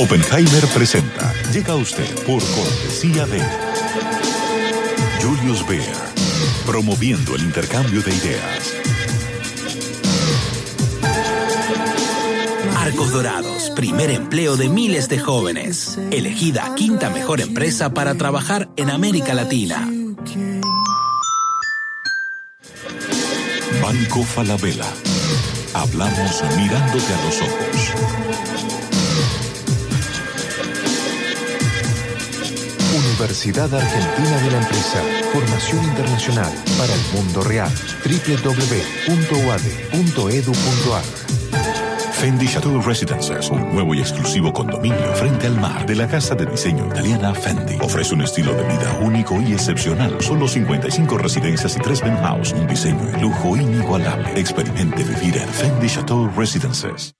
Oppenheimer presenta. Llega a usted por cortesía de Julius Baer, promoviendo el intercambio de ideas. Arcos Dorados, primer empleo de miles de jóvenes. Elegida quinta mejor empresa para trabajar en América Latina. Banco Falabella. Hablamos mirándote a los ojos. Universidad Argentina de la Empresa. Formación internacional para el mundo real. www.uad.edu.ar Fendi Chateau Residences, un nuevo y exclusivo condominio frente al mar de la casa de diseño italiana Fendi. Ofrece un estilo de vida único y excepcional. Solo 55 residencias y 3 penthouse, un diseño de lujo inigualable. Experimente vivir en Fendi Chateau Residences.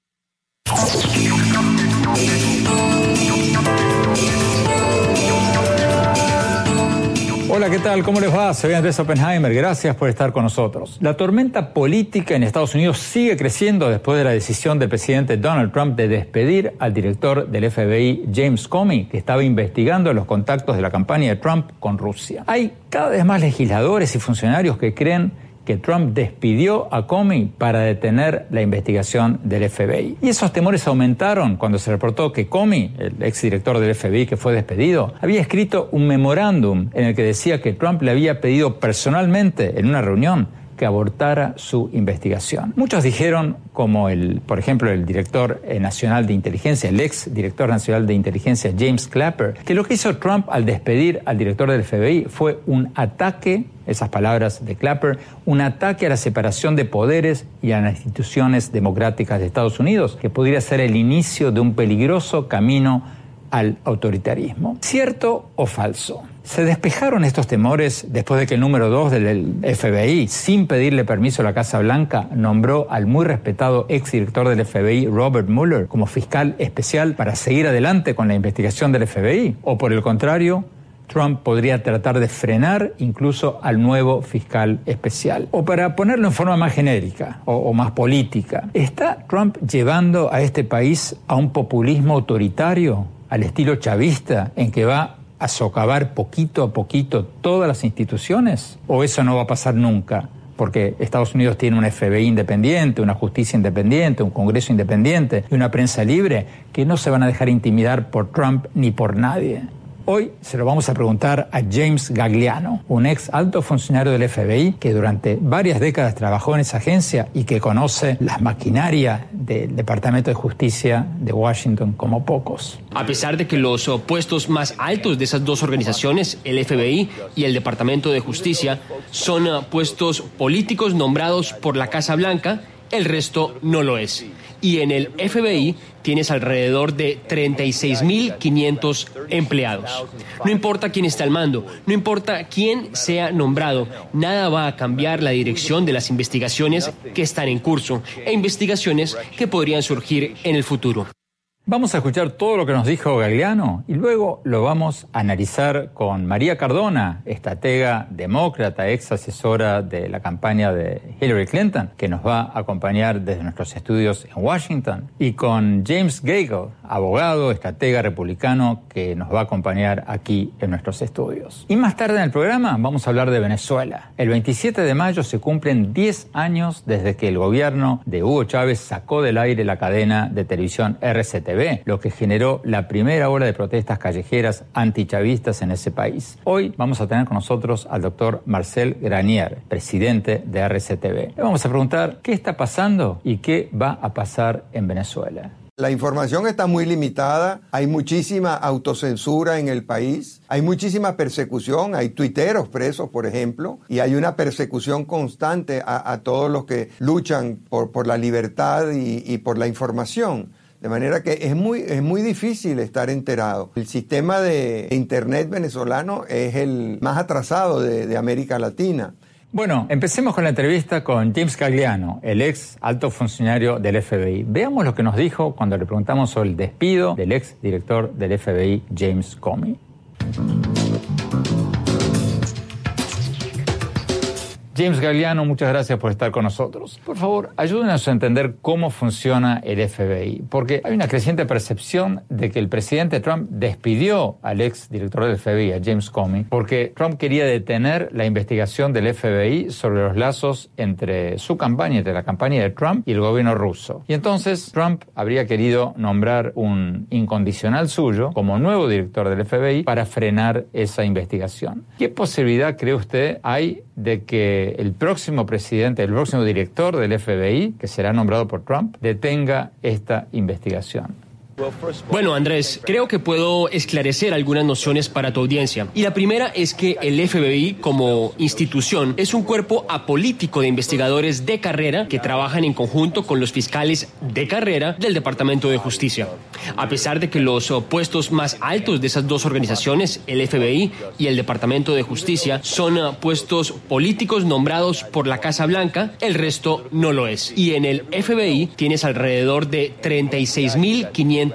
Hola, ¿qué tal? ¿Cómo les va? Soy Andrés Oppenheimer. Gracias por estar con nosotros. La tormenta política en Estados Unidos sigue creciendo después de la decisión del presidente Donald Trump de despedir al director del FBI, James Comey, que estaba investigando los contactos de la campaña de Trump con Rusia. Hay cada vez más legisladores y funcionarios que creen que Trump despidió a Comey para detener la investigación del FBI. Y esos temores aumentaron cuando se reportó que Comey, el exdirector del FBI que fue despedido, había escrito un memorándum en el que decía que Trump le había pedido personalmente en una reunión que abortara su investigación. Muchos dijeron, como el, por ejemplo, el director eh, nacional de inteligencia, el ex director nacional de inteligencia James Clapper, que lo que hizo Trump al despedir al director del FBI fue un ataque, esas palabras de Clapper, un ataque a la separación de poderes y a las instituciones democráticas de Estados Unidos, que podría ser el inicio de un peligroso camino al autoritarismo. ¿Cierto o falso? Se despejaron estos temores después de que el número 2 del FBI, sin pedirle permiso a la Casa Blanca, nombró al muy respetado exdirector del FBI, Robert Mueller, como fiscal especial para seguir adelante con la investigación del FBI. O por el contrario, Trump podría tratar de frenar incluso al nuevo fiscal especial. O para ponerlo en forma más genérica o, o, más política, ¿está Trump llevando a este país a un populismo autoritario, al estilo chavista, en que va a socavar poquito a poquito todas las instituciones? ¿O eso no va a pasar nunca? Porque Estados Unidos tiene un FBI independiente, una justicia independiente, un Congreso independiente y una prensa libre que no se van a dejar intimidar por Trump ni por nadie. Hoy se lo vamos a preguntar a James Gagliano, un ex alto funcionario del FBI que durante varias décadas trabajó en esa agencia y que conoce las maquinarias del Departamento de Justicia de Washington como pocos. A pesar de que los puestos más altos de esas dos organizaciones, el FBI y el Departamento de Justicia, son puestos políticos nombrados por la Casa Blanca, el resto no lo es. Y en el FBI tienes alrededor de 36.500 empleados. No importa quién está al mando, no importa quién sea nombrado, nada va a cambiar la dirección de las investigaciones que están en curso e investigaciones que podrían surgir en el futuro. Vamos a escuchar todo lo que nos dijo Gagliano y luego lo vamos a analizar con María Cardona, estratega demócrata, ex asesora de la campaña de Hillary Clinton, que nos va a acompañar desde nuestros estudios en Washington, y con James Gagel, abogado, estratega republicano, que nos va a acompañar aquí en nuestros estudios. Y más tarde en el programa vamos a hablar de Venezuela. El 27 de mayo se cumplen 10 años desde que el gobierno de Hugo Chávez sacó del aire la cadena de televisión RCTV lo que generó la primera ola de protestas callejeras antichavistas en ese país. Hoy vamos a tener con nosotros al doctor Marcel Granier, presidente de RCTV. Le vamos a preguntar qué está pasando y qué va a pasar en Venezuela. La información está muy limitada, hay muchísima autocensura en el país, hay muchísima persecución, hay tuiteros presos, por ejemplo, y hay una persecución constante a, todos los que luchan por, la libertad y, por la información. De manera que es muy, es muy difícil estar enterado. El sistema de Internet venezolano es el más atrasado de América Latina. Bueno, empecemos con la entrevista con James Cagliano, el ex alto funcionario del FBI. Veamos lo que nos dijo cuando le preguntamos sobre el despido del ex director del FBI, James Comey. James Galliano, muchas gracias por estar con nosotros. Por favor, ayúdenos a entender cómo funciona el FBI, porque hay una creciente percepción de que el presidente Trump despidió al ex director del FBI, a James Comey, porque Trump quería detener la investigación del FBI sobre los lazos entre su campaña, entre la campaña de Trump y el gobierno ruso. Y entonces Trump habría querido nombrar un incondicional suyo como nuevo director del FBI para frenar esa investigación. ¿Qué posibilidad cree usted hay de que el próximo presidente, el próximo director del FBI, que será nombrado por Trump, detenga esta investigación. Bueno, Andrés, creo que puedo esclarecer algunas nociones para tu audiencia. Y la primera es que el FBI como institución es un cuerpo apolítico de investigadores de carrera que trabajan en conjunto con los fiscales de carrera del Departamento de Justicia. A pesar de que los puestos más altos de esas dos organizaciones, el FBI y el Departamento de Justicia, son puestos políticos nombrados por la Casa Blanca, el resto no lo es. Y en el FBI tienes alrededor de 36.500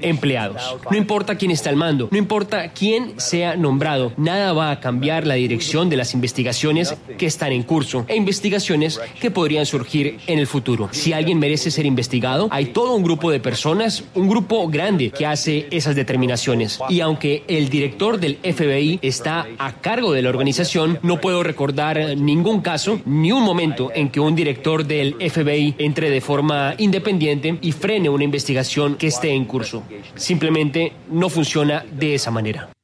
empleados. No importa quién está al mando, no importa quién sea nombrado, nada va a cambiar la dirección de las investigaciones que están en curso e investigaciones que podrían surgir en el futuro. Si alguien merece ser investigado, hay todo un grupo de personas, un grupo grande que hace esas determinaciones. Y aunque el director del FBI está a cargo de la organización, no puedo recordar ningún caso, ni un momento en que un director del FBI entre de forma independiente y frene una investigación que esté en curso. Simplemente no funciona de esa manera.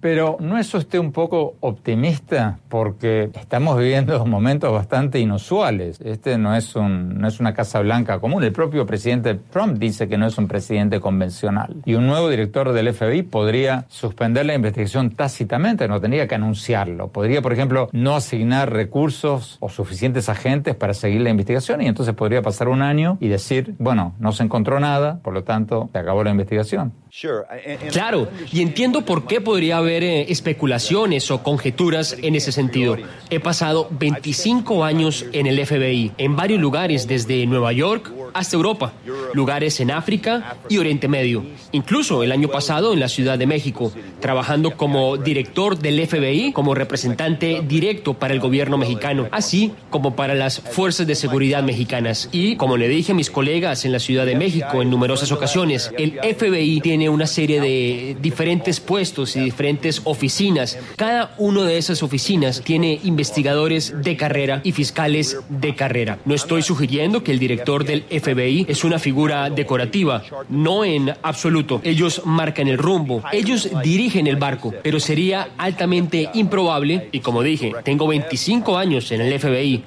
Pero ¿no es usted un poco optimista? Porque estamos viviendo momentos bastante inusuales. Este no es, un, no es una Casa Blanca común. El propio presidente Trump dice que no es un presidente convencional. Y un nuevo director del FBI podría suspender la investigación tácitamente, no tendría que anunciarlo. Podría, por ejemplo, no asignar recursos o suficientes agentes para seguir la investigación y entonces podría pasar un año y decir, bueno, no se encontró nada, por lo tanto, se acabó la investigación. Claro, y entiendo por qué podría haber eh, especulaciones o conjeturas en ese sentido. He pasado 25 años en el FBI, en varios lugares, desde Nueva York hasta Europa, lugares en África y Oriente Medio, incluso el año pasado en la Ciudad de México, trabajando como director del FBI, como representante directo para el gobierno mexicano, así como para las fuerzas de seguridad mexicanas. Y como le dije a mis colegas en la Ciudad de México en numerosas ocasiones, el FBI tiene una serie de diferentes puestos y diferentes oficinas. Cada una de esas oficinas tiene investigadores de carrera y fiscales de carrera. No estoy sugiriendo que el director del FBI es una figura decorativa, no en absoluto. Ellos marcan el rumbo, ellos dirigen el barco, pero sería altamente improbable, y como dije, tengo 25 años en el FBI,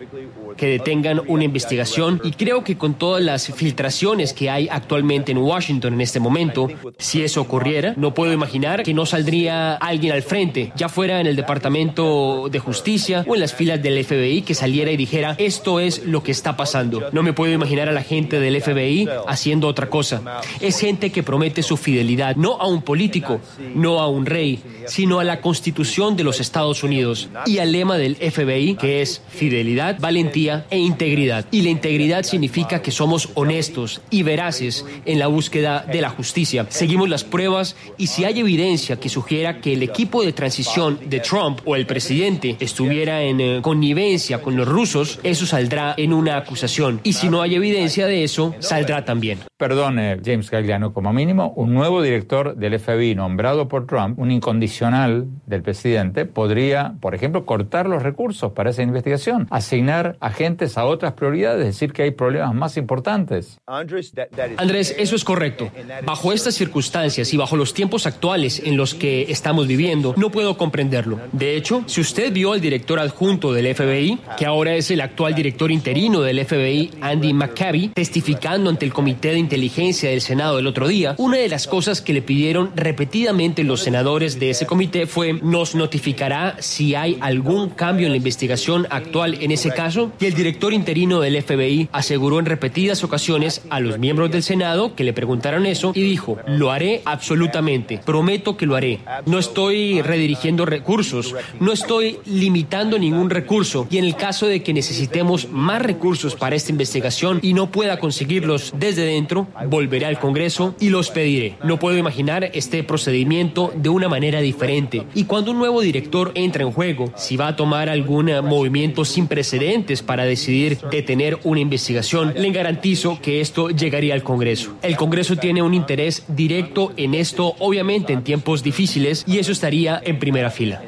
que detengan una investigación y creo que con todas las filtraciones que hay actualmente en Washington en este momento, si eso ocurriera, no puedo imaginar que no saldría alguien al frente, ya fuera en el Departamento de Justicia o en las filas del FBI, que saliera y dijera, esto es lo que está pasando. No me puedo imaginar a la gente del FBI haciendo otra cosa. Es gente que promete su fidelidad, no a un político, no a un rey, sino a la Constitución de los Estados Unidos y al lema del FBI, que es fidelidad, valentía, e integridad. Y la integridad significa que somos honestos y veraces en la búsqueda de la justicia. Seguimos las pruebas y si hay evidencia que sugiera que el equipo de transición de Trump o el presidente estuviera en eh, connivencia con los rusos, eso saldrá en una acusación. Y si no hay evidencia de eso, saldrá también. Perdone, James Gagliano, como mínimo, un nuevo director del FBI nombrado por Trump, un incondicional del presidente, podría, por ejemplo, cortar los recursos para esa investigación, asignar a agentes a otras prioridades, decir que hay problemas más importantes. Andrés, eso es correcto. Bajo estas circunstancias y bajo los tiempos actuales en los que estamos viviendo, no puedo comprenderlo. De hecho, si usted vio al director adjunto del FBI, que ahora es el actual director interino del FBI, Andy McCabe, testificando ante el Comité de Inteligencia del Senado el otro día, una de las cosas que le pidieron repetidamente los senadores de ese comité fue nos notificará si hay algún cambio en la investigación actual en ese caso y el director interino del FBI aseguró en repetidas ocasiones a los miembros del Senado que le preguntaron eso y dijo, lo haré absolutamente, prometo que lo haré. No estoy redirigiendo recursos, no estoy limitando ningún recurso y en el caso de que necesitemos más recursos para esta investigación y no pueda conseguirlos desde dentro, volveré al Congreso y los pediré. No puedo imaginar este procedimiento de una manera diferente. Y cuando un nuevo director entra en juego, si va a tomar algún eh, movimiento sin precedentes para decidir detener una investigación, le garantizo que esto llegaría al Congreso. El Congreso tiene un interés directo en esto, obviamente en tiempos difíciles, y eso estaría en primera fila.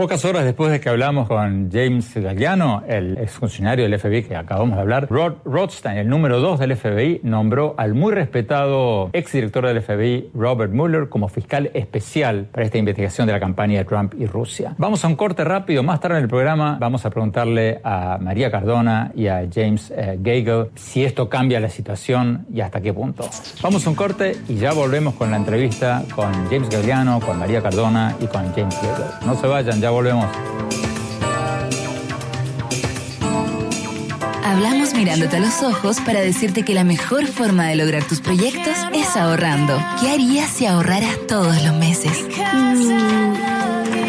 Pocas horas después de que hablamos con James Galliano, el exfuncionario del FBI que acabamos de hablar, Rod Rothstein, el número dos del FBI, nombró al muy respetado exdirector del FBI, Robert Mueller, como fiscal especial para esta investigación de la campaña de Trump y Rusia. Vamos a un corte rápido. Más tarde en el programa vamos a preguntarle a María Cardona y a James eh, Gagel si esto cambia la situación y hasta qué punto. Vamos a un corte y ya volvemos con la entrevista con James Galliano, con María Cardona y con James Gagel. No se vayan, ya volvemos. Hablamos mirándote a los ojos para decirte que la mejor forma de lograr tus proyectos es ahorrando. ¿Qué harías si ahorraras todos los meses? Mm,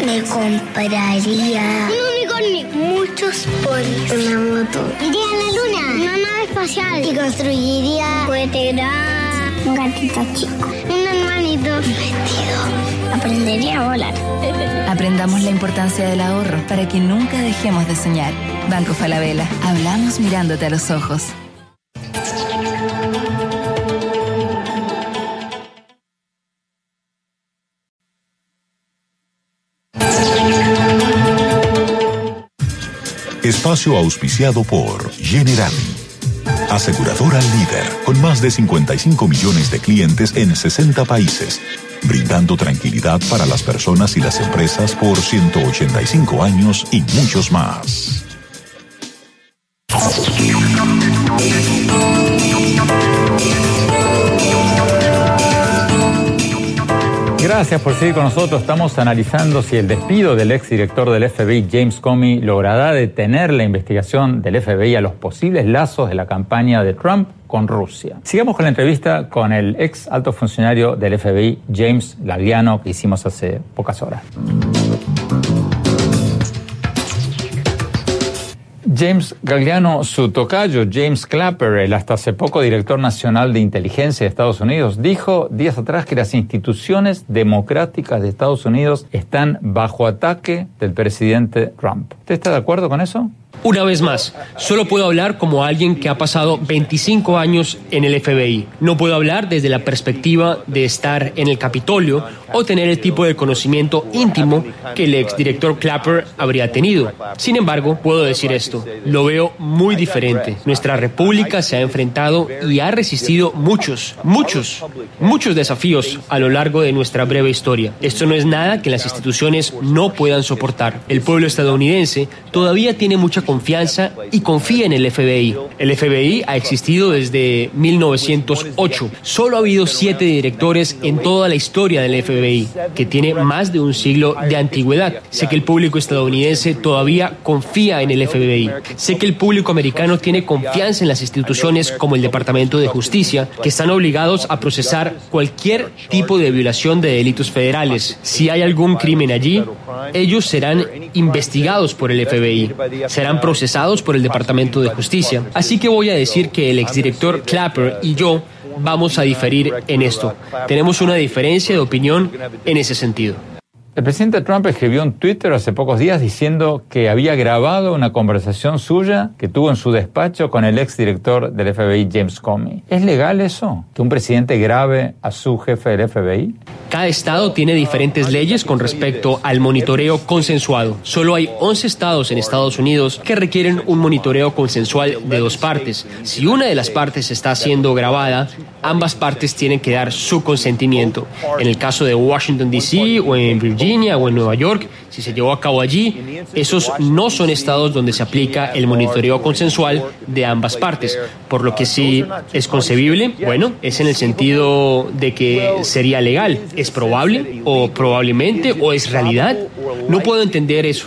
me compraría un unicornio, muchos polis, una moto. Iría a la luna, una nave espacial y construiría un cohete un gatito chico, vestido. Aprendería a volar. Aprendamos la importancia del ahorro para que nunca dejemos de soñar. Banco Falabella. Hablamos mirándote a los ojos. Espacio auspiciado por Generali. Aseguradora líder, con más de 55 millones de clientes en 60 países, brindando tranquilidad para las personas y las empresas por 185 años y muchos más. Gracias por seguir con nosotros. Estamos analizando si el despido del exdirector del FBI, James Comey, logrará detener la investigación del FBI a los posibles lazos de la campaña de Trump con Rusia. Sigamos con la entrevista con el ex alto funcionario del FBI, James Lagliano, que hicimos hace pocas horas. James Gagliano, su tocayo, James Clapper, el hasta hace poco director nacional de inteligencia de Estados Unidos, dijo días atrás que las instituciones democráticas de Estados Unidos están bajo ataque del presidente Trump. ¿Usted está de acuerdo con eso? Una vez más, solo puedo hablar como alguien que ha pasado 25 años en el FBI. No puedo hablar desde la perspectiva de estar en el Capitolio o tener el tipo de conocimiento íntimo que el exdirector Clapper habría tenido. Sin embargo, puedo decir esto, lo veo muy diferente. Nuestra república se ha enfrentado y ha resistido muchos, muchos, muchos desafíos a lo largo de nuestra breve historia. Esto no es nada que las instituciones no puedan soportar. El pueblo estadounidense todavía tiene mucha confianza y confía en el FBI. El FBI ha existido desde 1908. Solo ha habido siete directores en toda la historia del FBI, que tiene más de un siglo de antigüedad. Sé que el público estadounidense todavía confía en el FBI. Sé que el público americano tiene confianza en las instituciones como el Departamento de Justicia, que están obligados a procesar cualquier tipo de violación de delitos federales. Si hay algún crimen allí, ellos serán investigados por el FBI. Serán procesados por el Departamento de Justicia. Así que voy a decir que el exdirector Clapper y yo vamos a diferir en esto. Tenemos una diferencia de opinión en ese sentido. El presidente Trump escribió en Twitter hace pocos días diciendo que había grabado una conversación suya que tuvo en su despacho con el exdirector del FBI, James Comey. ¿Es legal eso? ¿Que un presidente grabe a su jefe del FBI? Cada estado tiene diferentes leyes con respecto al monitoreo consensuado. Solo hay 11 estados en Estados Unidos que requieren un monitoreo consensual de dos partes. Si una de las partes está siendo grabada, ambas partes tienen que dar su consentimiento. En el caso de Washington, D.C. o en Virginia o en Nueva York, si se llevó a cabo allí, esos no son estados donde se aplica el monitoreo consensual de ambas partes. Por lo que si es concebible, bueno, es en el sentido de que sería legal ¿Es probable o probablemente o es realidad? No puedo entender eso.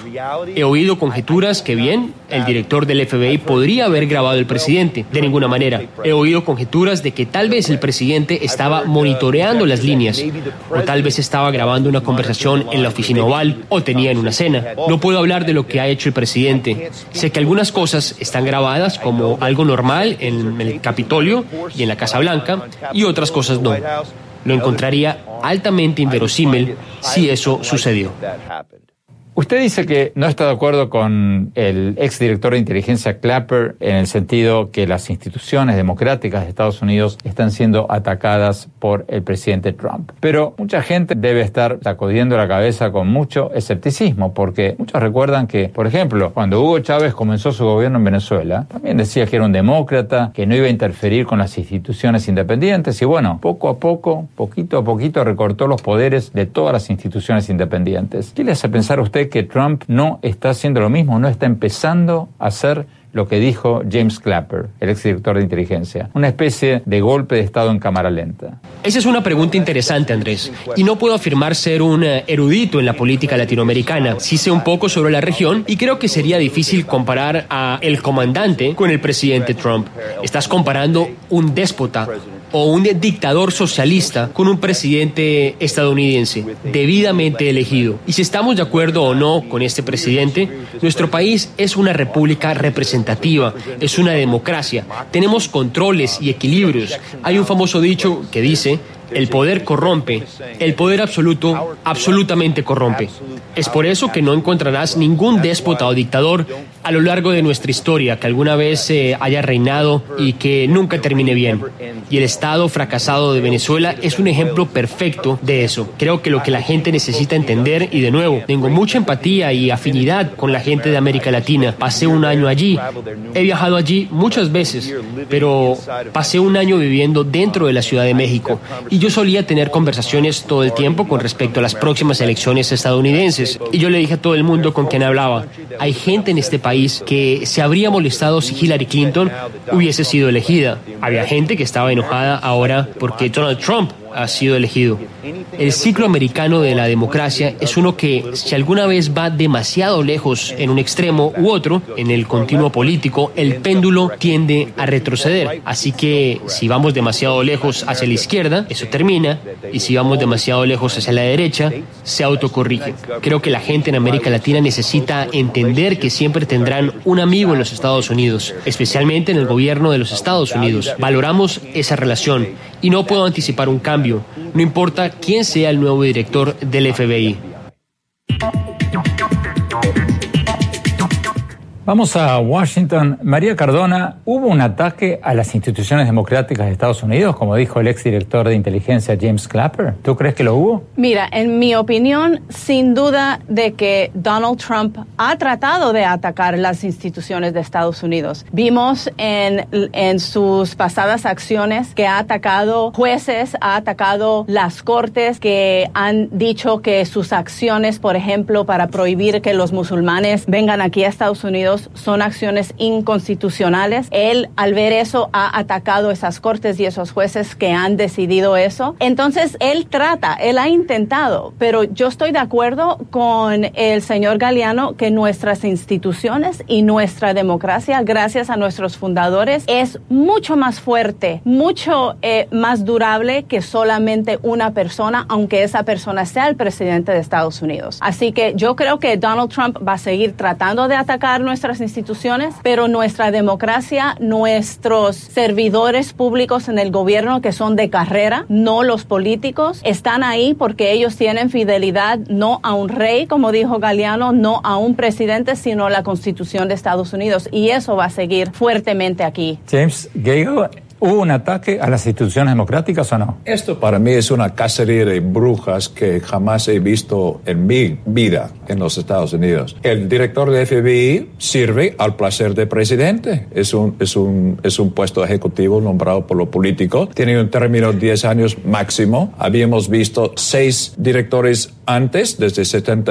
He oído conjeturas que bien, el director del FBI podría haber grabado al presidente, de ninguna manera. He oído conjeturas de que tal vez el presidente estaba monitoreando las líneas, o tal vez estaba grabando una conversación en la oficina oval, o tenía en una cena. No puedo hablar de lo que ha hecho el presidente. Sé que algunas cosas están grabadas como algo normal en el Capitolio y en la Casa Blanca, y otras cosas no. Lo encontraría altamente inverosímil si eso sucedió. Usted dice que no está de acuerdo con el exdirector de inteligencia Clapper en el sentido que las instituciones democráticas de Estados Unidos están siendo atacadas por el presidente Trump. Pero mucha gente debe estar sacudiendo la cabeza con mucho escepticismo, porque muchos recuerdan que, por ejemplo, cuando Hugo Chávez comenzó su gobierno en Venezuela, también decía que era un demócrata, que no iba a interferir con las instituciones independientes, y bueno, poco a poco, poquito a poquito recortó los poderes de todas las instituciones independientes. ¿Qué le hace pensar a usted que Trump no está haciendo lo mismo, no está empezando a hacer lo que dijo James Clapper, el exdirector de inteligencia, una especie de golpe de Estado en cámara lenta. Esa es una pregunta interesante, Andrés, y no puedo afirmar ser un eh, erudito en la política latinoamericana. Sí sé un poco sobre la región y creo que sería difícil comparar a el comandante con el presidente Trump. Estás comparando un déspota o un dictador socialista con un presidente estadounidense debidamente elegido. Y si estamos de acuerdo o no con este presidente, nuestro país es una república representativa, es una democracia. Tenemos controles y equilibrios. Hay un famoso dicho que dice, el poder corrompe, el poder absoluto absolutamente corrompe. Es por eso que no encontrarás ningún déspota o dictador a lo largo de nuestra historia que alguna vez eh, haya reinado y que nunca termine bien. Y el Estado fracasado de Venezuela es un ejemplo perfecto de eso. Creo que lo que la gente necesita entender, y de nuevo, tengo mucha empatía y afinidad con la gente de América Latina. Pasé un año allí. He viajado allí muchas veces, pero pasé un año viviendo dentro de la Ciudad de México. Y yo solía tener conversaciones todo el tiempo con respecto a las próximas elecciones estadounidenses. Y yo le dije a todo el mundo con quien hablaba, hay gente en este país que se habría molestado si Hillary Clinton hubiese sido elegida. Había gente que estaba enojada ahora porque Donald Trump ha sido elegido. El ciclo americano de la democracia es uno que, si alguna vez va demasiado lejos en un extremo u otro, en el continuo político, el péndulo tiende a retroceder. Así que si vamos demasiado lejos hacia la izquierda, eso termina, y si vamos demasiado lejos hacia la derecha, se autocorrige. Creo que la gente en América Latina necesita entender que siempre tendrán un amigo en los Estados Unidos, especialmente en el gobierno de los Estados Unidos. Valoramos esa relación y no puedo anticipar un cambio, no importa quién sea el nuevo director del FBI. Vamos a Washington. María Cardona, ¿hubo un ataque a las instituciones democráticas de Estados Unidos, como dijo el exdirector de inteligencia James Clapper? ¿Tú crees que lo hubo? Mira, en mi opinión, sin duda de que Donald Trump ha tratado de atacar las instituciones de Estados Unidos. Vimos en, en sus pasadas acciones que ha atacado jueces, ha atacado las cortes que han dicho que sus acciones, por ejemplo, para prohibir que los musulmanes vengan aquí a Estados Unidos, son acciones inconstitucionales. Él, al ver eso, ha atacado esas cortes y esos jueces que han decidido eso. Entonces, él trata, él ha intentado, pero yo estoy de acuerdo con el señor Galeano que nuestras instituciones y nuestra democracia, gracias a nuestros fundadores, es mucho más fuerte, mucho eh, más durable que solamente una persona, aunque esa persona sea el presidente de Estados Unidos. Así que yo creo que Donald Trump va a seguir tratando de atacar nuestra nuestras instituciones, pero nuestra democracia, nuestros servidores públicos en el gobierno que son de carrera, no los políticos, están ahí porque ellos tienen fidelidad no a un rey, como dijo Galeano, no a un presidente, sino a la Constitución de Estados Unidos. Y eso va a seguir fuertemente aquí. James Gale, ¿Hubo un ataque a las instituciones democráticas o no? Esto para mí es una cacería de brujas que jamás he visto en mi vida en los Estados Unidos. El director de FBI sirve al placer del presidente. Es un, es un, es un puesto ejecutivo nombrado por lo político. Tiene un término de 10 años máximo. Habíamos visto seis directores antes, desde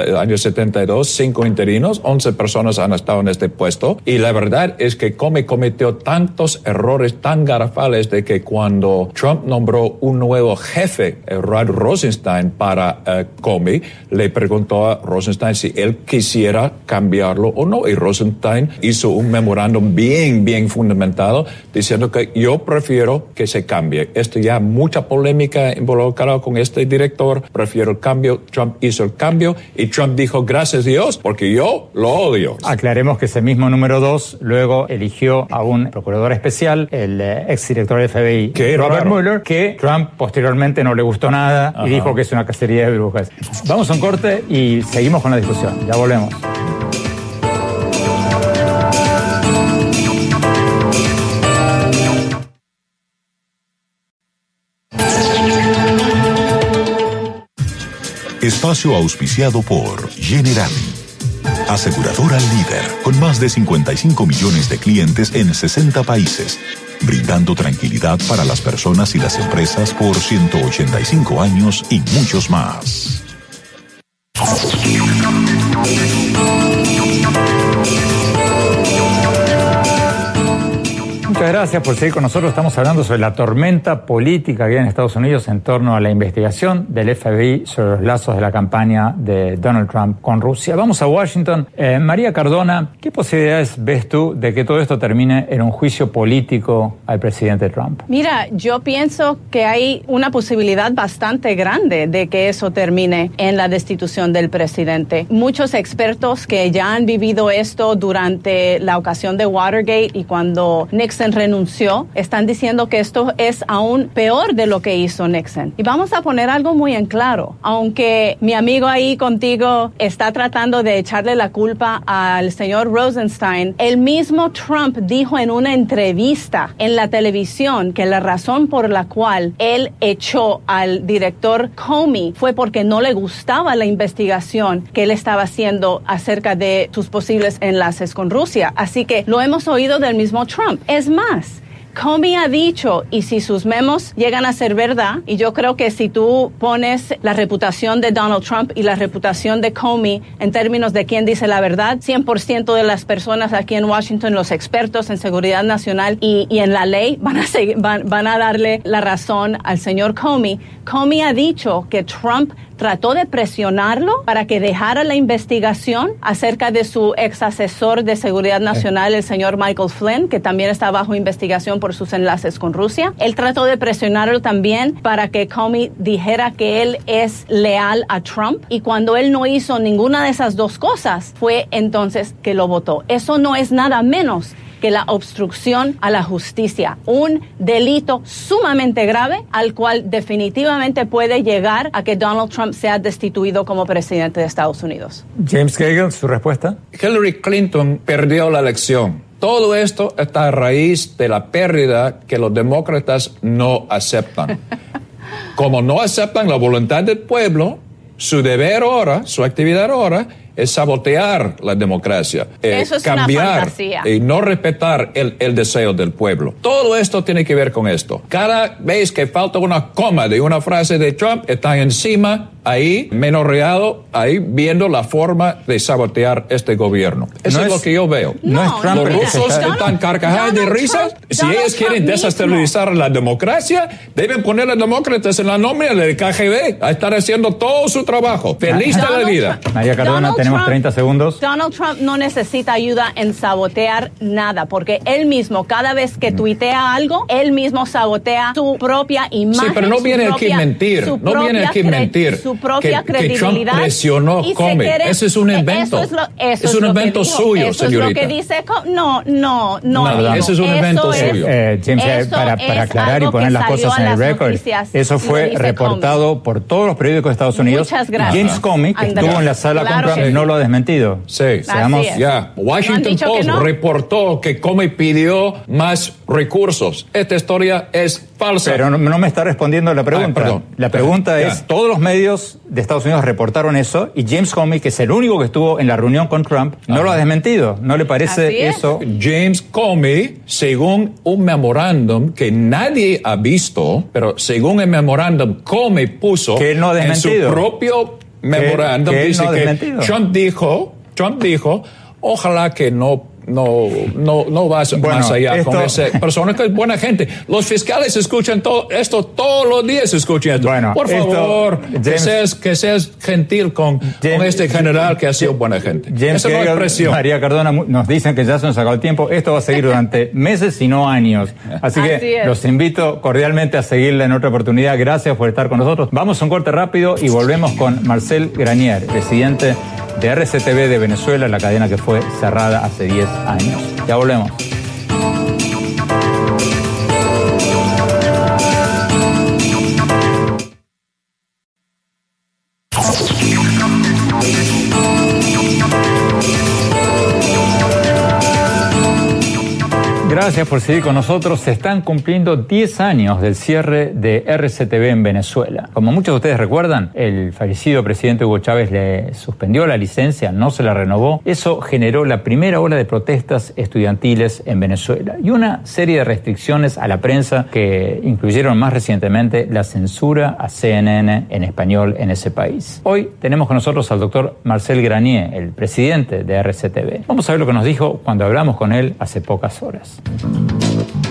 el año 72, cinco interinos, 11 personas han estado en este puesto. Y la verdad es que Comey cometió tantos errores tan garrafales de que cuando Trump nombró un nuevo jefe, Rod Rosenstein, para uh, Comey, le preguntó a Rosenstein si él quisiera cambiarlo o no. Y Rosenstein hizo un memorándum bien, bien fundamentado diciendo que yo prefiero que se cambie. Esto ya mucha polémica involucrada con este director, prefiero el cambio. Trump hizo el cambio y Trump dijo gracias a Dios porque yo lo odio. Aclaremos que ese mismo número dos luego eligió a un procurador especial, el eh, exdirector del FBI, Robert Mueller, que Trump posteriormente no le gustó nada y dijo que es una cacería de brujas. Vamos a un corte y seguimos con la discusión. Ya volvemos. Espacio auspiciado por Generali. Aseguradora líder, con más de 55 millones de clientes en 60 países, brindando tranquilidad para las personas y las empresas por 185 años y muchos más. Gracias por seguir con nosotros. Estamos hablando sobre la tormenta política que hay en Estados Unidos en torno a la investigación del FBI sobre los lazos de la campaña de Donald Trump con Rusia. Vamos a Washington. Eh, María Cardona, ¿qué posibilidades ves tú de que todo esto termine en un juicio político al presidente Trump? Mira, yo pienso que hay una posibilidad bastante grande de que eso termine en la destitución del presidente. Muchos expertos que ya han vivido esto durante la ocasión de Watergate y cuando Nixon renunció, están diciendo que esto es aún peor de lo que hizo Nixon. Y vamos a poner algo muy en claro. Aunque mi amigo ahí contigo está tratando de echarle la culpa al señor Rosenstein, el mismo Trump dijo en una entrevista en la televisión que la razón por la cual él echó al director Comey fue porque no le gustaba la investigación que él estaba haciendo acerca de sus posibles enlaces con Rusia. Así que lo hemos oído del mismo Trump. Es más, Comey ha dicho, y si sus memos llegan a ser verdad, y yo creo que si tú pones la reputación de Donald Trump y la reputación de Comey en términos de quién dice la verdad, 100% de las personas aquí en Washington, los expertos en seguridad nacional y, en la ley, van a, van a darle la razón al señor Comey. Comey ha dicho que Trump trató de presionarlo para que dejara la investigación acerca de su ex asesor de seguridad nacional, el señor Michael Flynn, que también está bajo investigación por sus enlaces con Rusia. Él trató de presionarlo también para que Comey dijera que él es leal a Trump y cuando él no hizo ninguna de esas dos cosas, fue entonces que lo votó. Eso no es nada menos que la obstrucción a la justicia, un delito sumamente grave al cual definitivamente puede llegar a que Donald Trump sea destituido como presidente de Estados Unidos. James Kagan, su respuesta. Hillary Clinton perdió la elección. Todo esto está a raíz de la pérdida que los demócratas no aceptan. Como no aceptan la voluntad del pueblo, su deber ahora, su actividad ahora, es sabotear la democracia, eh, Eso es cambiar y no respetar el, el, deseo del pueblo. Todo esto tiene que ver con esto. Cada vez que falta una coma de una frase de Trump, está encima, ahí, menorreado, ahí, viendo la forma de sabotear este gobierno. Eso No es, es- lo que yo veo. no es Trump Los rusos está- están carcajadas de risas. Trump- si Donald ellos quieren Trump desestabilizar la democracia, deben poner a los demócratas en la nómina del KGB a estar haciendo todo su trabajo. Feliz de la vida. Cardona, tenemos Trump, 30 segundos. Donald Trump no necesita ayuda en sabotear nada, porque él mismo, cada vez que tuitea algo, él mismo sabotea su propia imagen. Sí, pero no viene aquí propia- a mentir. No viene aquí mentir. Su propia que, que Trump credibilidad. presionó Comey. quiere- Ese es un invento. Eso es, lo, eso Es es un invento dijo, suyo, eso señorita. Es lo que dice Com- no, no, no. Amigo. ese es un Eso invento es- suyo. Eh, James, eh, eso para, aclarar y poner las cosas en el récord, eso fue reportado por todos los periódicos de Estados Unidos. Muchas gracias. James Comey, que Andrés. estuvo en la sala Claro con Trump, no lo ha desmentido. Sí, Seamos-. Ya, ¿No han Washington que Post no? reportó que Comey pidió más recursos. Esta historia es falsa. Pero no, no me está respondiendo la pregunta. Ah, perdón. la pregunta es, todos los medios de Estados Unidos reportaron eso y James Comey, que es el único que estuvo en la reunión con Trump, no lo ha desmentido. ¿No le parece Así es. eso? James Comey, según un memorándum que nadie ha visto, pero según el memorándum, Comey puso Que él no ha en su propio que él dice no que. Trump dijo, Trump dijo, ojalá que no no, no, no vas Bueno, más allá con esa persona que es buena gente. Los fiscales escuchan todo esto todos los días escuchan esto. Bueno, Por esto, favor, que, seas, que seas gentil con, con este general que ha sido buena gente. James Eso no es Cagle, presión. María Cardona nos dicen que ya se nos acabó el tiempo. Esto va a seguir durante meses y no años. Así que Así los invito cordialmente a seguirla en otra oportunidad. Gracias por estar con nosotros. Vamos a un corte rápido y volvemos con Marcel Granier, presidente de RCTV de Venezuela, la cadena que fue cerrada hace 10 años. Ya volvemos. Gracias por seguir con nosotros. Se están cumpliendo 10 años del cierre de RCTV en Venezuela. Como muchos de ustedes recuerdan, el fallecido presidente Hugo Chávez le suspendió la licencia, no se la renovó. Eso generó la primera ola de protestas estudiantiles en Venezuela y una serie de restricciones a la prensa que incluyeron más recientemente la censura a CNN en español en ese país. Hoy tenemos con nosotros al doctor Marcel Granier, el presidente de RCTV. Vamos a ver lo que nos dijo cuando hablamos con él hace pocas horas. Thank you.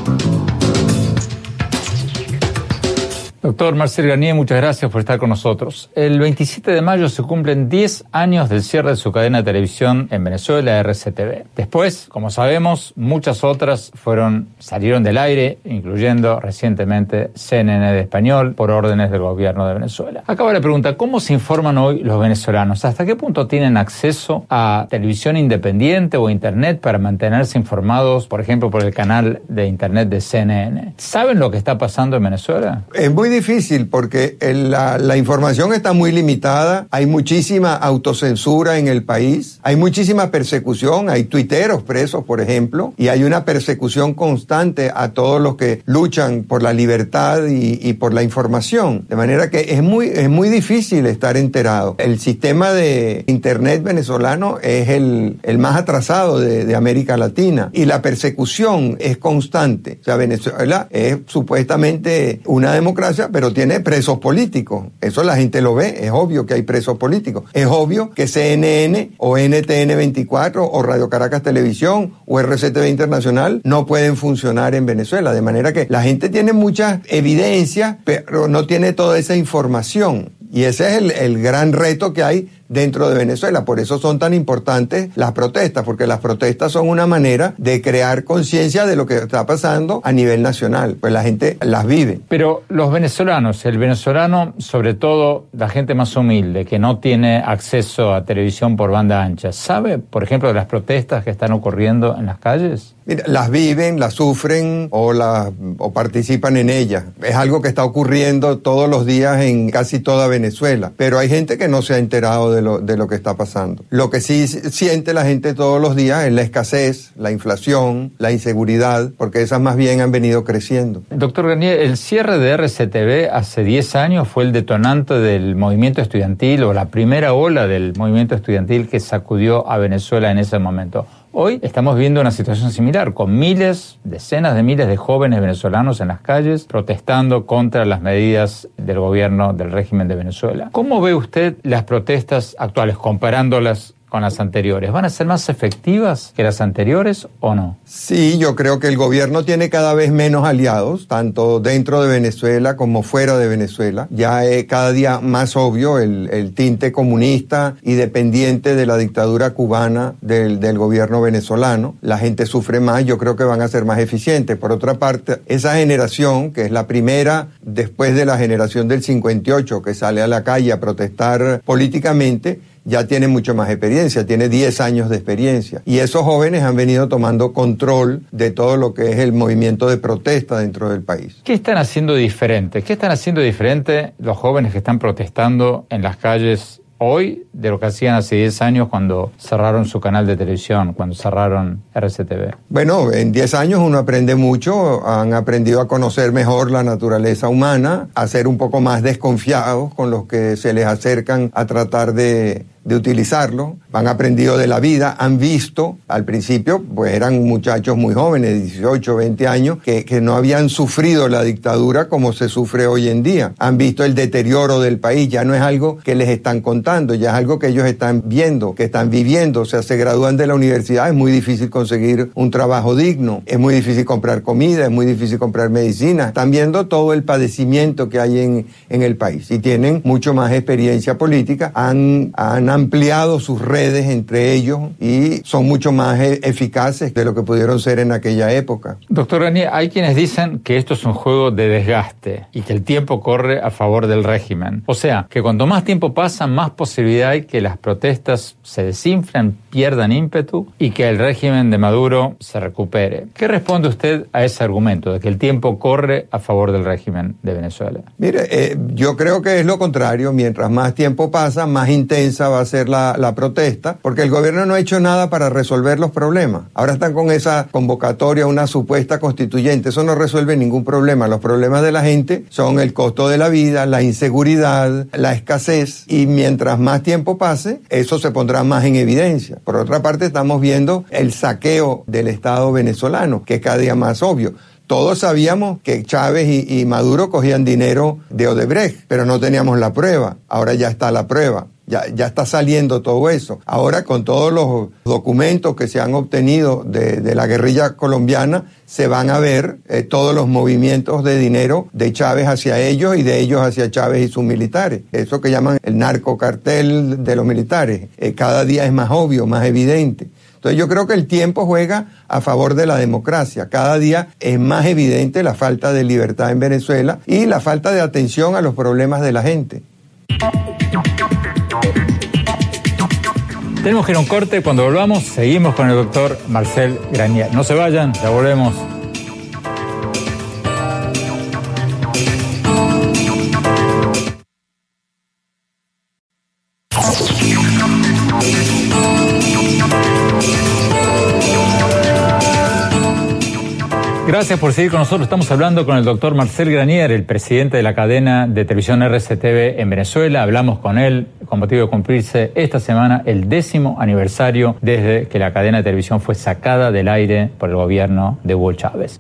Doctor Marcel Garnier, muchas gracias por estar con nosotros. El 27 de mayo se cumplen 10 años del cierre de su cadena de televisión en Venezuela, RCTV. Después, como sabemos, muchas otras fueron, salieron del aire, incluyendo recientemente CNN de español, por órdenes del gobierno de Venezuela. Acaba la pregunta, ¿cómo se informan hoy los venezolanos? ¿Hasta qué punto tienen acceso a televisión independiente o Internet para mantenerse informados, por ejemplo, por el canal de Internet de CNN? ¿Saben lo que está pasando en Venezuela? Difícil porque la, la información está muy limitada, hay muchísima autocensura en el país, hay muchísima persecución, hay tuiteros presos, por ejemplo, y hay una persecución constante a todos los que luchan por la libertad y, y por la información. De manera que es muy, es muy difícil estar enterado. El sistema de Internet venezolano es el, el más atrasado de, de América Latina y la persecución es constante. O sea, Venezuela es supuestamente una democracia, pero tiene presos políticos. Eso la gente lo ve, es obvio que hay presos políticos. Es obvio que CNN o NTN 24 o Radio Caracas Televisión o RCTV Internacional no pueden funcionar en Venezuela. De manera que la gente tiene mucha evidencia, pero no tiene toda esa información. Y ese es el, el gran reto que hay dentro de Venezuela. Por eso son tan importantes las protestas, porque las protestas son una manera de crear conciencia de lo que está pasando a nivel nacional. Pues la gente las vive. Pero los venezolanos, el venezolano, sobre todo la gente más humilde, que no tiene acceso a televisión por banda ancha, ¿sabe, por ejemplo, de las protestas que están ocurriendo en las calles? Mira, las viven, las sufren o, la, o participan en ellas. Es algo que está ocurriendo todos los días en casi toda Venezuela. Pero hay gente que no se ha enterado de lo, de lo que está pasando. Lo que sí siente la gente todos los días es la escasez, la inflación, la inseguridad, porque esas más bien han venido creciendo. Doctor Garnier, el cierre de RCTV hace 10 años fue el detonante del movimiento estudiantil o la primera ola del movimiento estudiantil que sacudió a Venezuela en ese momento. Hoy estamos viendo una situación similar, con miles, decenas de miles de jóvenes venezolanos en las calles protestando contra las medidas del gobierno del régimen de Venezuela. ¿Cómo ve usted las protestas actuales, comparándolas con las anteriores, ¿van a ser más efectivas que las anteriores o no? Sí, yo creo que el gobierno tiene cada vez menos aliados, tanto dentro de Venezuela como fuera de Venezuela. Ya es cada día más obvio el, el tinte comunista y dependiente de la dictadura cubana del, del gobierno venezolano. La gente sufre más, yo creo que van a ser más eficientes. Por otra parte, esa generación, que es la primera después de la generación del 58 que sale a la calle a protestar políticamente, ya tiene mucho más experiencia, tiene 10 años de experiencia. Y esos jóvenes han venido tomando control de todo lo que es el movimiento de protesta dentro del país. ¿Qué están haciendo diferente? ¿Qué están haciendo diferente los jóvenes que están protestando en las calles hoy de lo que hacían hace 10 años cuando cerraron su canal de televisión, cuando cerraron RCTV? Bueno, en 10 años uno aprende mucho, han aprendido a conocer mejor la naturaleza humana, a ser un poco más desconfiados con los que se les acercan a tratar de de utilizarlo, han aprendido de la vida, han visto, al principio, pues eran muchachos muy jóvenes, 18, 20 años, que, que no habían sufrido la dictadura como se sufre hoy en día. Han visto el deterioro del país, ya no es algo que les están contando, ya es algo que ellos están viendo, que están viviendo, o sea, se gradúan de la universidad, es muy difícil conseguir un trabajo digno, es muy difícil comprar comida, es muy difícil comprar medicina, están viendo todo el padecimiento que hay en, en el país y tienen mucho más experiencia política, han, han ampliado sus redes entre ellos y son mucho más e-, eficaces de lo que pudieron ser en aquella época. Doctor Rani, hay quienes dicen que esto es un juego de desgaste y que el tiempo corre a favor del régimen. O sea, que cuanto más tiempo pasa, más posibilidad hay que las protestas se desinflen, pierdan ímpetu y que el régimen de Maduro se recupere. ¿Qué responde usted a ese argumento de que el tiempo corre a favor del régimen de Venezuela? Mire, eh, yo creo que es lo contrario. Mientras más tiempo pasa, más intensa va a ser la, la, protesta, porque el gobierno no ha hecho nada para resolver los problemas. Ahora están con esa convocatoria, una supuesta constituyente. Eso no resuelve ningún problema. Los problemas de la gente son el costo de la vida, la inseguridad, la escasez, y mientras más tiempo pase, eso se pondrá más en evidencia. Por otra parte, estamos viendo el saqueo del Estado venezolano, que es cada día más obvio. Todos sabíamos que Chávez y, y, Maduro cogían dinero de Odebrecht, pero no teníamos la prueba. Ahora ya está la prueba. Ya, está saliendo todo eso. Ahora con todos los documentos que se han obtenido de, de la guerrilla colombiana, se van a ver eh, todos los movimientos de dinero de Chávez hacia ellos y de ellos hacia Chávez y sus militares. Eso que llaman el narcocartel de los militares. Eh, cada día es más obvio, más evidente. Entonces yo creo que el tiempo juega a favor de la democracia. Cada día es más evidente la falta de libertad en Venezuela y la falta de atención a los problemas de la gente. Tenemos que ir a un corte. Cuando volvamos, seguimos con el doctor Marcel Granier. No se vayan, ya volvemos. Gracias por seguir con nosotros. Estamos hablando con el doctor Marcel Granier, el presidente de la cadena de televisión RCTV en Venezuela. Hablamos con él con motivo de cumplirse esta semana el décimo aniversario desde que la cadena de televisión fue sacada del aire por el gobierno de Hugo Chávez.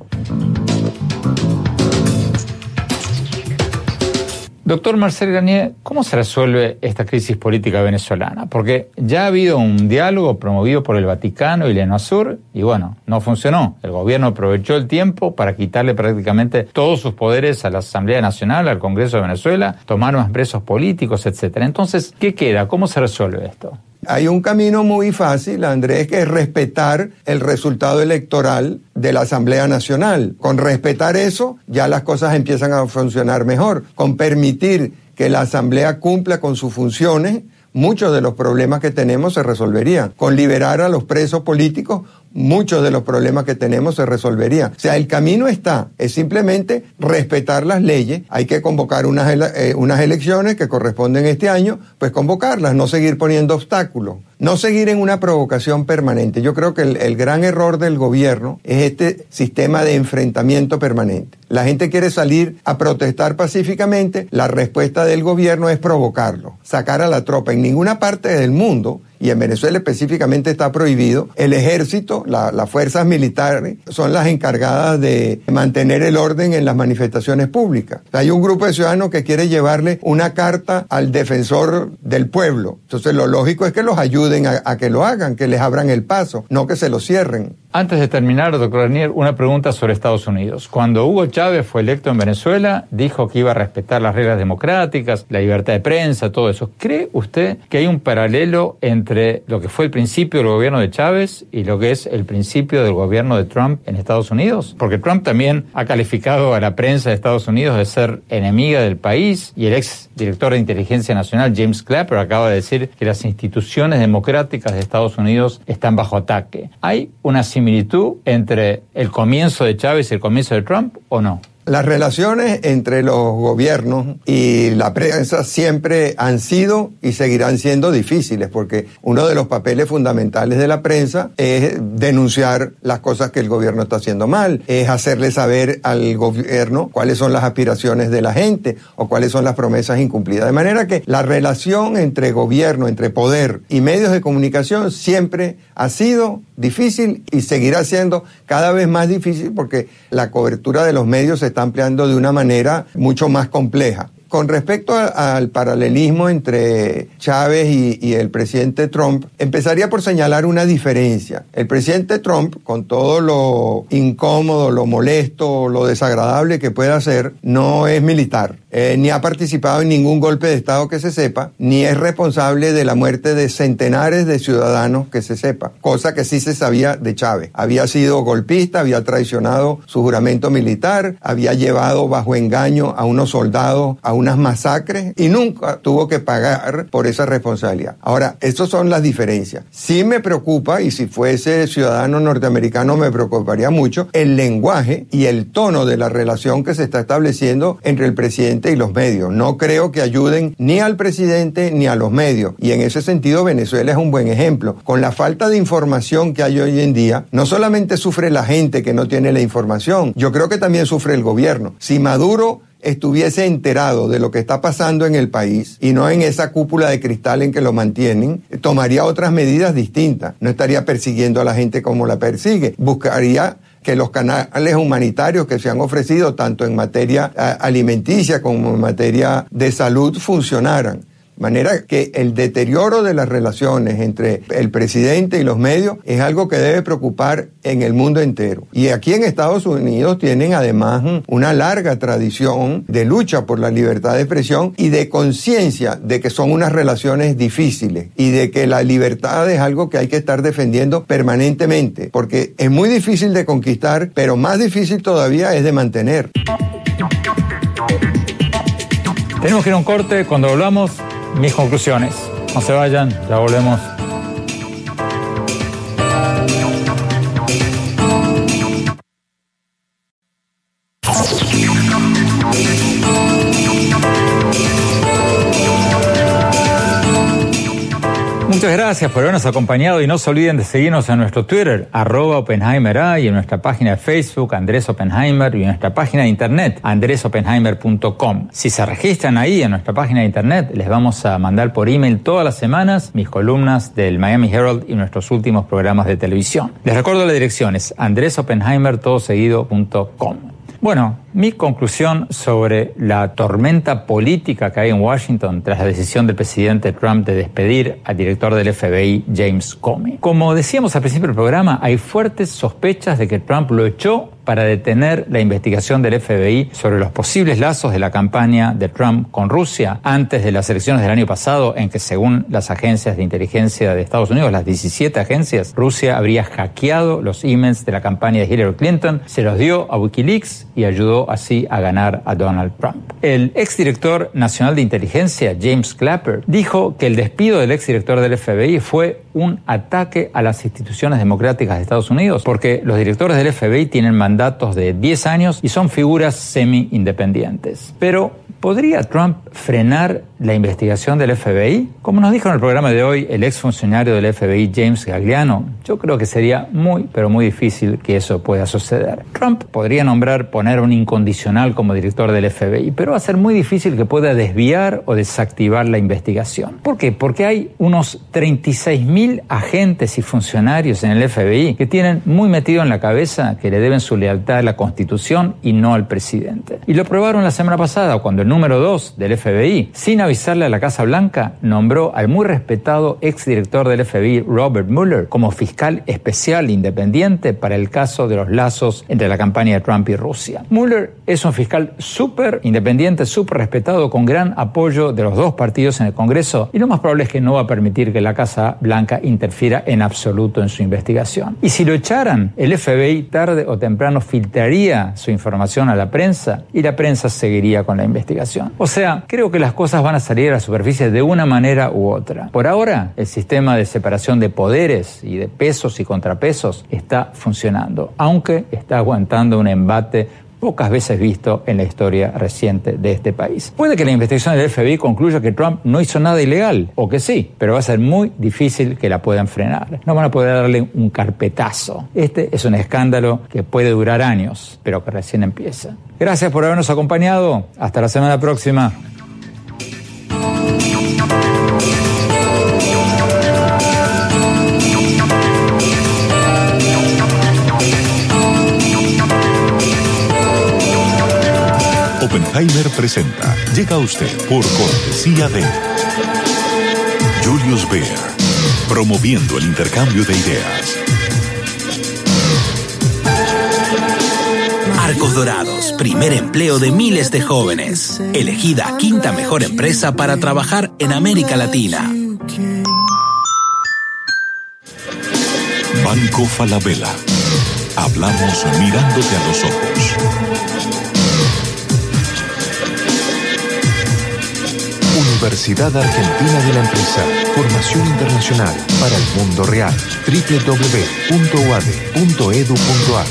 Doctor Marcel Garnier, ¿cómo se resuelve esta crisis política venezolana? Porque ya ha habido un diálogo promovido por el Vaticano y la ENOSUR y bueno, no funcionó. El gobierno aprovechó el tiempo para quitarle prácticamente todos sus poderes a la Asamblea Nacional, al Congreso de Venezuela, tomar más presos políticos, etcétera. Entonces, ¿qué queda? ¿Cómo se resuelve esto? Hay un camino muy fácil, Andrés, que es respetar el resultado electoral de la Asamblea Nacional. Con respetar eso, ya las cosas empiezan a funcionar mejor. Con permitir que la Asamblea cumpla con sus funciones, muchos de los problemas que tenemos se resolverían. Con liberar a los presos políticos, muchos de los problemas que tenemos se resolverían. O sea, el camino está, es simplemente respetar las leyes. Hay que convocar unas, eh, unas elecciones que corresponden este año, pues convocarlas, no seguir poniendo obstáculos. No seguir en una provocación permanente. Yo creo que el, el, gran error del gobierno es este sistema de enfrentamiento permanente. La gente quiere salir a protestar pacíficamente, la respuesta del gobierno es provocarlo, sacar a la tropa. En ninguna parte del mundo y en Venezuela específicamente está prohibido, el ejército, las fuerzas militares, son las encargadas de mantener el orden en las manifestaciones públicas. Hay un grupo de ciudadanos que quiere llevarle una carta al defensor del pueblo. Entonces lo lógico es que los ayuden a, que lo hagan, que les abran el paso, no que se lo cierren. Antes de terminar, doctor Ranier, una pregunta sobre Estados Unidos. Cuando Hugo Chávez fue electo en Venezuela, dijo que iba a respetar las reglas democráticas, la libertad de prensa, todo eso. ¿Cree usted que hay un paralelo entre lo que fue el principio del gobierno de Chávez y lo que es el principio del gobierno de Trump en Estados Unidos? Porque Trump también ha calificado a la prensa de Estados Unidos de ser enemiga del país y el ex director de inteligencia nacional, James Clapper, acaba de decir que las instituciones democráticas de Estados Unidos están bajo ataque. ¿Hay una similitud entre el comienzo de Chávez y el comienzo de Trump o no? Las relaciones entre los gobiernos y la prensa siempre han sido y seguirán siendo difíciles porque uno de los papeles fundamentales de la prensa es denunciar las cosas que el gobierno está haciendo mal, es hacerle saber al gobierno cuáles son las aspiraciones de la gente o cuáles son las promesas incumplidas. De manera que la relación entre gobierno, entre poder y medios de comunicación siempre ha sido difícil y seguirá siendo cada vez más difícil porque la cobertura de los medios se está ampliando de una manera mucho más compleja. Con respecto al paralelismo entre Chávez y, el presidente Trump, empezaría por señalar una diferencia. El presidente Trump, con todo lo incómodo, lo molesto, lo desagradable que pueda ser, no es militar. Eh, ni ha participado en ningún golpe de Estado que se sepa, ni es responsable de la muerte de centenares de ciudadanos que se sepa, cosa que sí se sabía de Chávez. Había sido golpista, había traicionado su juramento militar, había llevado bajo engaño a unos soldados a unas masacres y nunca tuvo que pagar por esa responsabilidad. Ahora, estas son las diferencias. Sí me preocupa, y si fuese ciudadano norteamericano me preocuparía mucho, el lenguaje y el tono de la relación que se está estableciendo entre el presidente y los medios. No creo que ayuden ni al presidente ni a los medios. Y en ese sentido Venezuela es un buen ejemplo. Con la falta de información que hay hoy en día, no solamente sufre la gente que no tiene la información, yo creo que también sufre el gobierno. Si Maduro estuviese enterado de lo que está pasando en el país y no en esa cúpula de cristal en que lo mantienen, tomaría otras medidas distintas. No estaría persiguiendo a la gente como la persigue. Buscaría que los canales humanitarios que se han ofrecido tanto en materia eh, alimenticia como en materia de salud funcionaran manera que el deterioro de las relaciones entre el presidente y los medios es algo que debe preocupar en el mundo entero. Y aquí en Estados Unidos tienen además una larga tradición de lucha por la libertad de expresión y de conciencia de que son unas relaciones difíciles y de que la libertad es algo que hay que estar defendiendo permanentemente, porque es muy difícil de conquistar, pero más difícil todavía es de mantener. Tenemos que ir a un corte. Cuando hablamos mis conclusiones. No se vayan, ya volvemos. Muchas gracias por habernos acompañado y no se olviden de seguirnos en nuestro Twitter, arroba Oppenheimer y en nuestra página de Facebook, Andrés Oppenheimer, y en nuestra página de internet, andresoppenheimer.com. Si se registran ahí en nuestra página de internet, les vamos a mandar por email todas las semanas mis columnas del Miami Herald y nuestros últimos programas de televisión. Les recuerdo la dirección, es. Bueno, mi conclusión sobre la tormenta política que hay en Washington tras la decisión del presidente Trump de despedir al director del FBI, James Comey. Como decíamos al principio del programa, hay fuertes sospechas de que Trump lo echó para detener la investigación del FBI sobre los posibles lazos de la campaña de Trump con Rusia antes de las elecciones del año pasado, en que según las agencias de inteligencia de Estados Unidos, las 17 agencias, Rusia habría hackeado los emails de la campaña de Hillary Clinton, se los dio a Wikileaks y ayudó así a ganar a Donald Trump. El exdirector nacional de inteligencia, James Clapper, dijo que el despido del exdirector del FBI fue un ataque a las instituciones democráticas de Estados Unidos, porque los directores del FBI tienen mandatos de 10 años y son figuras semi-independientes. Pero ¿podría Trump frenar la investigación del FBI? Como nos dijo en el programa de hoy el exfuncionario del FBI James Gagliano, yo creo que sería muy, pero muy difícil que eso pueda suceder. Trump podría nombrar, poner un incondicional como director del FBI, pero va a ser muy difícil que pueda desviar o desactivar la investigación. ¿Por qué? Porque hay unos 36 mil agentes y funcionarios en el FBI que tienen muy metido en la cabeza que le deben su lealtad a la Constitución y no al presidente. Y lo probaron la semana pasada cuando el número 2 del FBI, sin avisarle a la Casa Blanca, nombró al muy respetado exdirector del FBI, Robert Mueller, como fiscal especial independiente para el caso de los lazos entre la campaña de Trump y Rusia. Mueller es un fiscal súper independiente, súper respetado, con gran apoyo de los dos partidos en el Congreso y lo más probable es que no va a permitir que la Casa Blanca interfiera en absoluto en su investigación. Y si lo echaran, el FBI tarde o temprano filtraría su información a la prensa y la prensa seguiría con la investigación. O sea, creo que las cosas van a salir a la superficie de una manera u otra. Por ahora, el sistema de separación de poderes y de pesos y contrapesos está funcionando, aunque está aguantando un embate pocas veces visto en la historia reciente de este país. Puede que la investigación del FBI concluya que Trump no hizo nada ilegal, o que sí, pero va a ser muy difícil que la puedan frenar. No van a poder darle un carpetazo. Este es un escándalo que puede durar años, pero que recién empieza. Gracias por habernos acompañado. Hasta la semana próxima. Oppenheimer presenta. Llega a usted por cortesía de Julius Baer, promoviendo el intercambio de ideas. Arcos Dorados, primer empleo de miles de jóvenes. Elegida quinta mejor empresa para trabajar en América Latina. Banco Falabella. Hablamos mirándote a los ojos. Universidad Argentina de la Empresa. Formación internacional para el mundo real. www.uade.edu.ar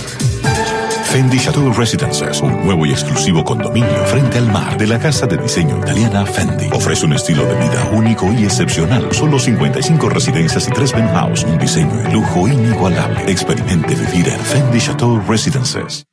Fendi Chateau Residences, un nuevo y exclusivo condominio frente al mar de la casa de diseño italiana Fendi. Ofrece un estilo de vida único y excepcional. Solo 55 residencias y 3 penthouse, un diseño de lujo inigualable. Experimente vivir en Fendi Chateau Residences.